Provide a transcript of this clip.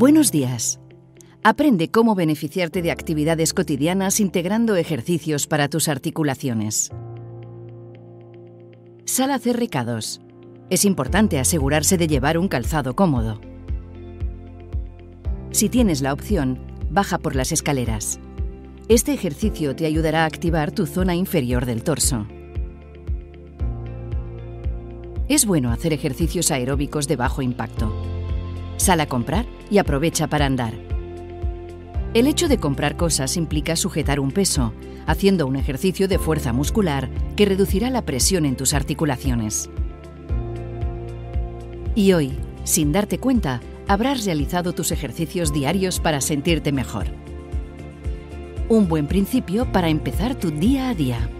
Buenos días. Aprende cómo beneficiarte de actividades cotidianas integrando ejercicios para tus articulaciones. Sal a hacer recados. Es importante asegurarse de llevar un calzado cómodo. Si tienes la opción, baja por las escaleras. Este ejercicio te ayudará a activar tu zona inferior del torso. Es bueno hacer ejercicios aeróbicos de bajo impacto. Sal a comprar y aprovecha para andar. El hecho de comprar cosas implica sujetar un peso, haciendo un ejercicio de fuerza muscular que reducirá la presión en tus articulaciones. Y hoy, sin darte cuenta, habrás realizado tus ejercicios diarios para sentirte mejor. Un buen principio para empezar tu día a día.